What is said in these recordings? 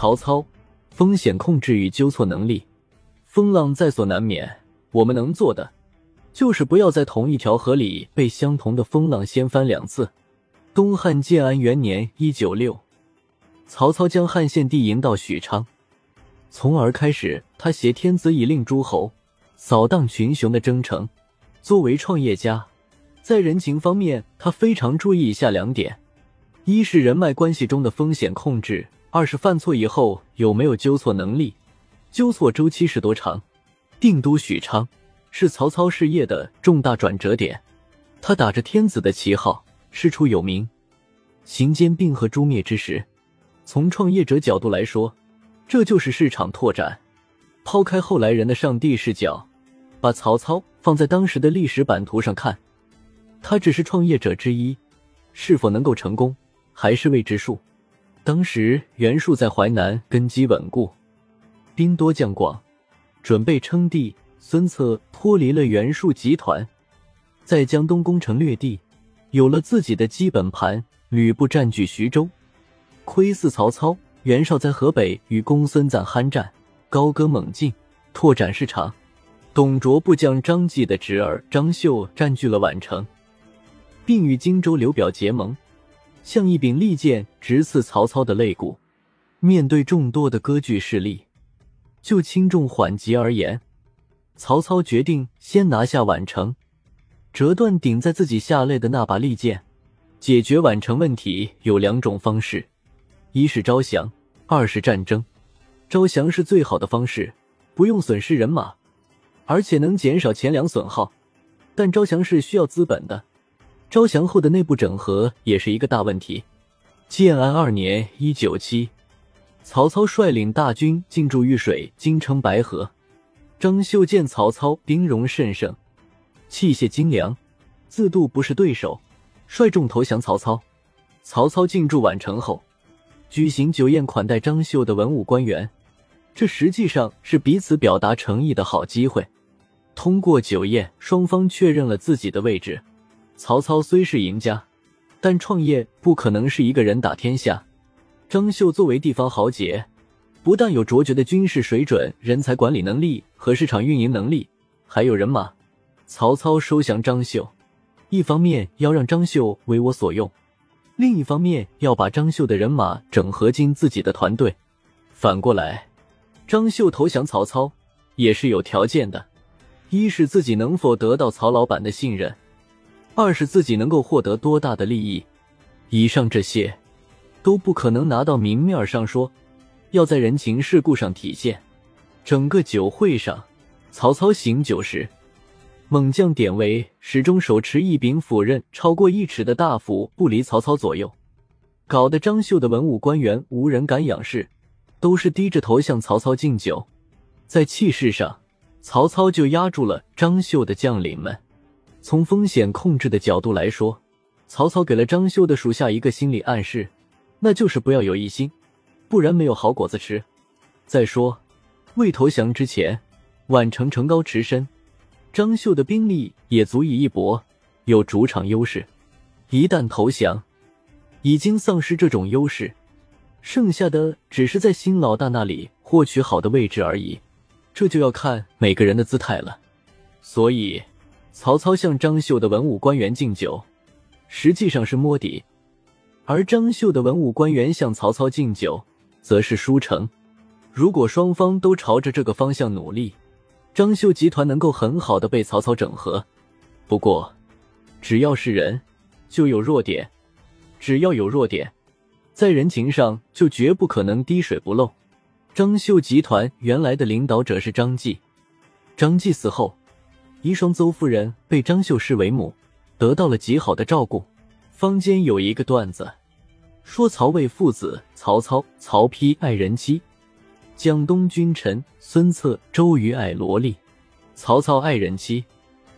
曹操，风险控制与纠错能力，风浪在所难免。我们能做的，就是不要在同一条河里被相同的风浪掀翻两次。东汉建安元年（一九六），曹操将汉献帝迎到许昌，从而开始他挟天子以令诸侯、扫荡群雄的征程。作为创业家，在人情方面，他非常注意以下两点：一是人脉关系中的风险控制；二是犯错以后有没有纠错能力，纠错周期是多长。定都许昌是曹操事业的重大转折点，他打着天子的旗号，师出有名，行兼并和诛灭之时。从创业者角度来说，这就是市场拓展。抛开后来人的上帝视角，把曹操放在当时的历史版图上看，他只是创业者之一，是否能够成功还是未知数。当时袁术在淮南根基稳固，兵多将广。准备称帝，孙策脱离了袁术集团，在江东攻城略地，有了自己的基本盘。吕布占据徐州，窥伺曹操、袁绍在河北与公孙瓒酣战，高歌猛进，拓展市场。董卓部将张继的侄儿张绣占据了宛城，并与荆州刘表结盟，像一柄利剑直刺曹操的肋骨。面对众多的割据势力。就轻重缓急而言，曹操决定先拿下宛城，折断顶在自己下肋的那把利剑。解决宛城问题有两种方式：一是招降，二是战争。招降是最好的方式，不用损失人马，而且能减少钱粮损耗。但招降是需要资本的，招降后的内部整合也是一个大问题。建安二年（一九七）。曹操率领大军进驻豫水，京称白河。张绣见曹操兵戎甚盛，器械精良，自度不是对手，率众投降曹操。曹操进驻宛城后，举行酒宴款待张绣的文武官员，这实际上是彼此表达诚意的好机会。通过酒宴，双方确认了自己的位置。曹操虽是赢家，但创业不可能是一个人打天下。张绣作为地方豪杰，不但有卓绝的军事水准、人才管理能力和市场运营能力，还有人马。曹操收降张绣，一方面要让张绣为我所用，另一方面要把张绣的人马整合进自己的团队。反过来，张绣投降曹操也是有条件的：一是自己能否得到曹老板的信任；二是自己能够获得多大的利益。以上这些。都不可能拿到明面上说，要在人情世故上体现。整个酒会上，曹操行酒时，猛将典韦始终手持一柄斧刃超过一尺的大斧不离曹操左右，搞得张绣的文武官员无人敢仰视，都是低着头向曹操敬酒。在气势上，曹操就压住了张绣的将领们。从风险控制的角度来说，曹操给了张绣的属下一个心理暗示。那就是不要有异心，不然没有好果子吃。再说，未投降之前，宛城城高池深，张绣的兵力也足以一搏，有主场优势。一旦投降，已经丧失这种优势，剩下的只是在新老大那里获取好的位置而已。这就要看每个人的姿态了。所以，曹操向张绣的文武官员敬酒，实际上是摸底。而张绣的文武官员向曹操敬酒，则是书成。如果双方都朝着这个方向努力，张绣集团能够很好的被曹操整合。不过，只要是人，就有弱点；只要有弱点，在人情上就绝不可能滴水不漏。张绣集团原来的领导者是张继，张继死后，遗孀邹夫人被张绣视为母，得到了极好的照顾。坊间有一个段子。说曹魏父子曹操、曹丕爱人妻，江东君臣孙策、周瑜爱萝莉。曹操爱人妻，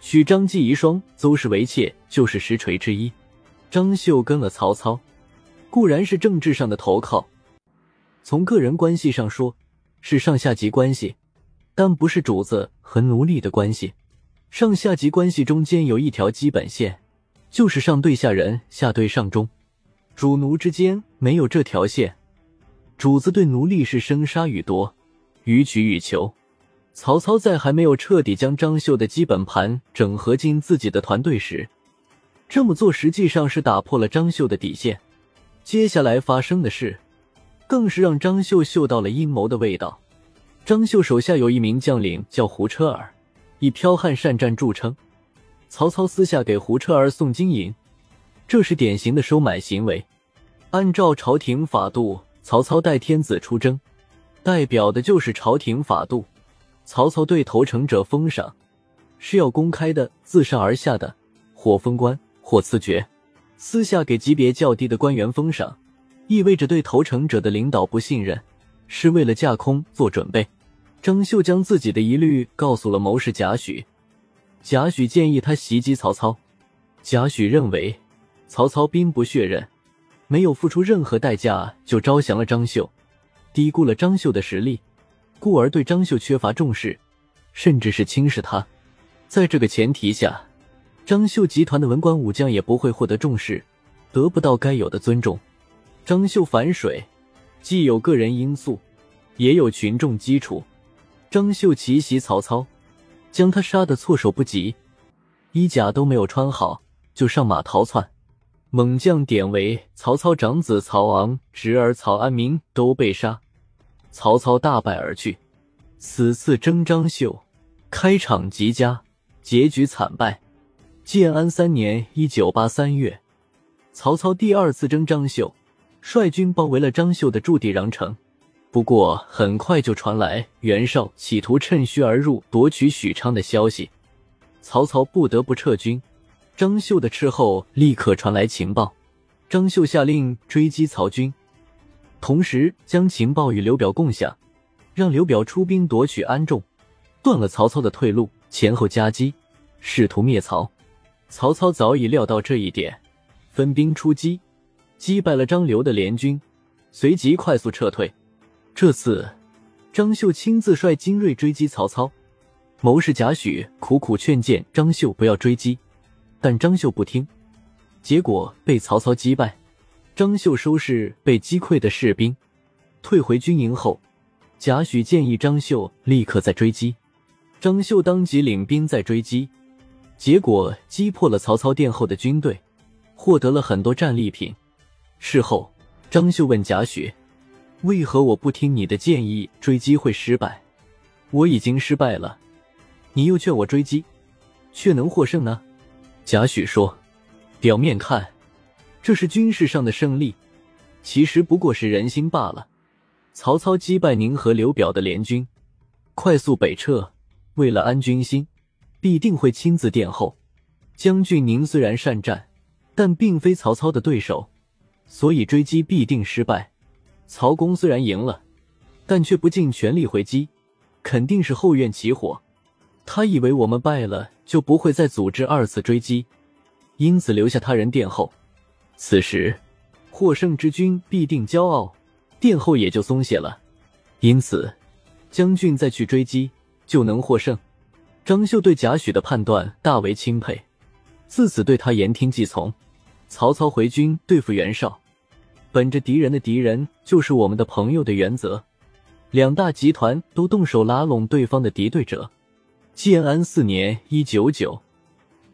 娶张继遗孀邹氏为妾，就是实锤之一。张绣跟了曹操，固然是政治上的投靠，从个人关系上说是上下级关系，但不是主子和奴隶的关系。上下级关系中间有一条基本线，就是上对下人，下对上中。主奴之间没有这条线，主子对奴隶是生杀予夺，予取予求。曹操在还没有彻底将张绣的基本盘整合进自己的团队时，这么做实际上是打破了张绣的底线。接下来发生的事，更是让张绣嗅到了阴谋的味道。张绣手下有一名将领叫胡车儿，以剽悍善战著称。曹操私下给胡车儿送金银，这是典型的收买行为。按照朝廷法度，曹操带天子出征，代表的就是朝廷法度。曹操对投诚者封赏是要公开的，自上而下的，或封官，或赐爵。私下给级别较低的官员封赏，意味着对投诚者的领导不信任，是为了架空做准备。张绣将自己的疑虑告诉了谋士贾诩，贾诩建议他袭击曹操。贾诩认为曹操兵不血刃，没有付出任何代价就招降了张绣，低估了张绣的实力。故而对张绣缺乏重视，甚至是轻视他。在这个前提下，张绣集团的文官武将也不会获得重视，得不到该有的尊重。张绣反水，既有个人因素，也有群众基础。张绣奇袭曹操，将他杀得措手不及，衣甲都没有穿好就上马逃窜。猛将典韦、曹操长子曹昂、侄儿曹安民都被杀。曹操大败而去，此次征张绣，开场极佳，结局惨败。建安三年（一九八三月），曹操第二次征张绣，率军包围了张绣的驻地穰城。不过，很快就传来袁绍企图趁虚而入夺取许昌的消息，曹操不得不撤军。张绣的斥候立刻传来情报，张绣下令追击曹军。同时将情报与刘表共享，让刘表出兵夺取安众，断了曹操的退路，前后夹击，试图灭曹。曹操早已料到这一点，分兵出击，击败了张刘的联军，随即快速撤退。这次，张绣亲自率精锐追击曹操，谋士贾诩苦苦劝谏张绣不要追击，但张绣不听，结果被曹操击败。张绣收拾被击溃的士兵，退回军营后，贾诩建议张绣立刻再追击。张绣当即领兵再追击，结果击破了曹操殿后的军队，获得了很多战利品。事后，张绣问贾诩：“为何我不听你的建议追击会失败？我已经失败了，你又劝我追击，却能获胜呢？”贾诩说：“表面看。”这是军事上的胜利，其实不过是人心罢了。曹操击败宁和刘表的联军，快速北撤，为了安军心，必定会亲自殿后。将军宁虽然善战，但并非曹操的对手，所以追击必定失败。曹公虽然赢了，但却不尽全力回击，肯定是后院起火。他以为我们败了就不会再组织二次追击，因此留下他人殿后。此时，获胜之军必定骄傲，殿后也就松懈了。因此，将军再去追击，就能获胜。张绣对贾诩的判断大为钦佩，自此对他言听计从。曹操回军对付袁绍，本着敌人的敌人就是我们的朋友的原则，两大集团都动手拉拢对方的敌对者。建安四年（一九九），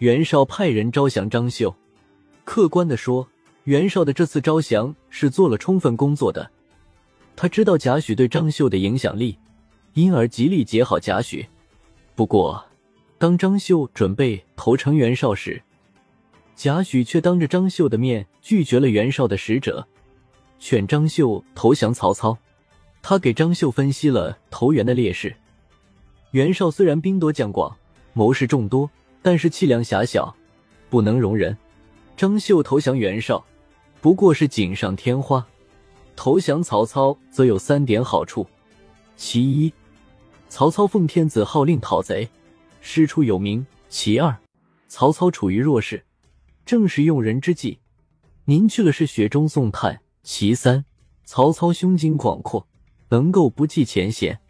袁绍派人招降张绣。客观的说，袁绍的这次招降是做了充分工作的。他知道贾诩对张绣的影响力，因而极力结好贾诩。不过，当张绣准备投诚袁绍时，贾诩却当着张绣的面拒绝了袁绍的使者，劝张绣投降曹操。他给张绣分析了投袁的劣势：袁绍虽然兵多将广，谋士众多，但是气量狭小，不能容人。张绣投降袁绍，不过是锦上添花；投降曹操则有三点好处：其一，曹操奉天子号令讨贼，师出有名；其二，曹操处于弱势，正是用人之际，您去了是雪中送炭；其三，曹操胸襟广阔，能够不计前嫌。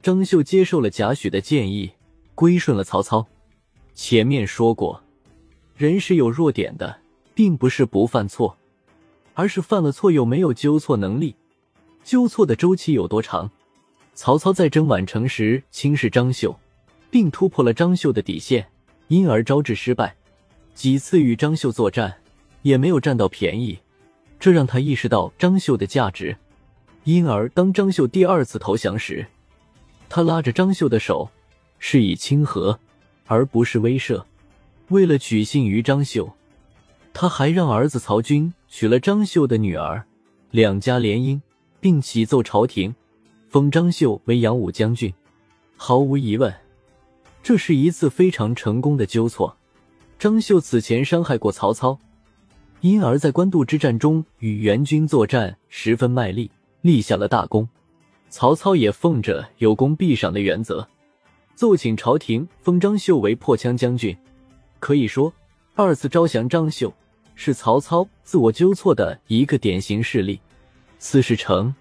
张绣接受了贾诩的建议，归顺了曹操。前面说过，人是有弱点的。并不是不犯错，而是犯了错又没有纠错能力。纠错的周期有多长？曹操在征宛城时轻视张绣，并突破了张绣的底线，因而招致失败。几次与张绣作战，也没有占到便宜，这让他意识到张绣的价值。因而，当张绣第二次投降时，他拉着张绣的手，示意亲和，而不是威慑。为了取信于张绣，他还让儿子曹军娶了张绣的女儿，两家联姻。并启奏朝廷，封张绣为扬武将军。毫无疑问，这是一次非常成功的纠错。张绣此前伤害过曹操，因而在官渡之战中与援军作战十分卖力，立下了大功。曹操也奉着有功必赏的原则，奏请朝廷封张绣为破羌将军。可以说，二次招降张绣是曹操自我纠错的一个典型事例。此事成，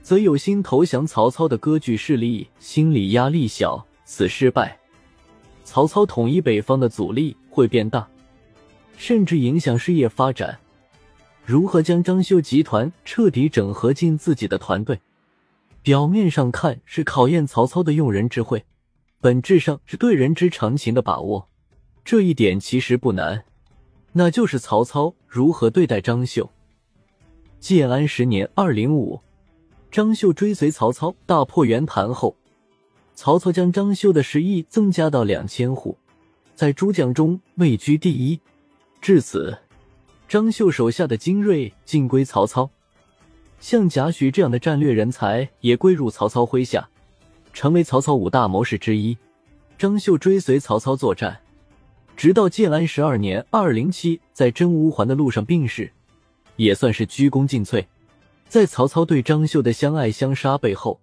则有心投降曹操的割据势力心理压力小；此失败，曹操统一北方的阻力会变大，甚至影响事业发展。如何将张绣集团彻底整合进自己的团队？表面上看是考验曹操的用人智慧，本质上是对人之常情的把握。这一点其实不难，那就是曹操如何对待张绣。建安十年（二零五），张绣追随曹操大破袁谭后，曹操将张绣的食邑增加到两千户，在诸将中位居第一。至此，张绣手下的精锐尽归曹操，像贾诩这样的战略人才也归入曹操麾下，成为曹操五大谋士之一。张绣追随曹操作战，直到建安十二年（二零七），在征乌桓的路上病逝。也算是鞠躬尽瘁。在曹操对张绣的相爱相杀背后，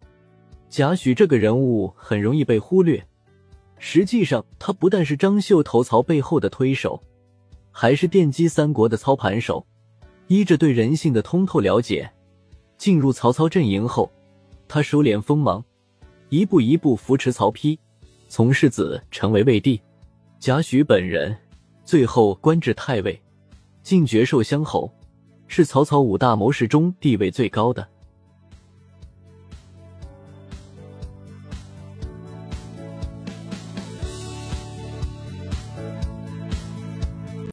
贾诩这个人物很容易被忽略。实际上，他不但是张绣投曹背后的推手，还是奠基三国的操盘手。依着对人性的通透了解，进入曹操阵营后，他收敛锋芒，一步一步扶持曹丕，从世子成为魏帝。贾诩本人最后官至太尉，进爵寿乡侯。是曹操五大谋士中地位最高的。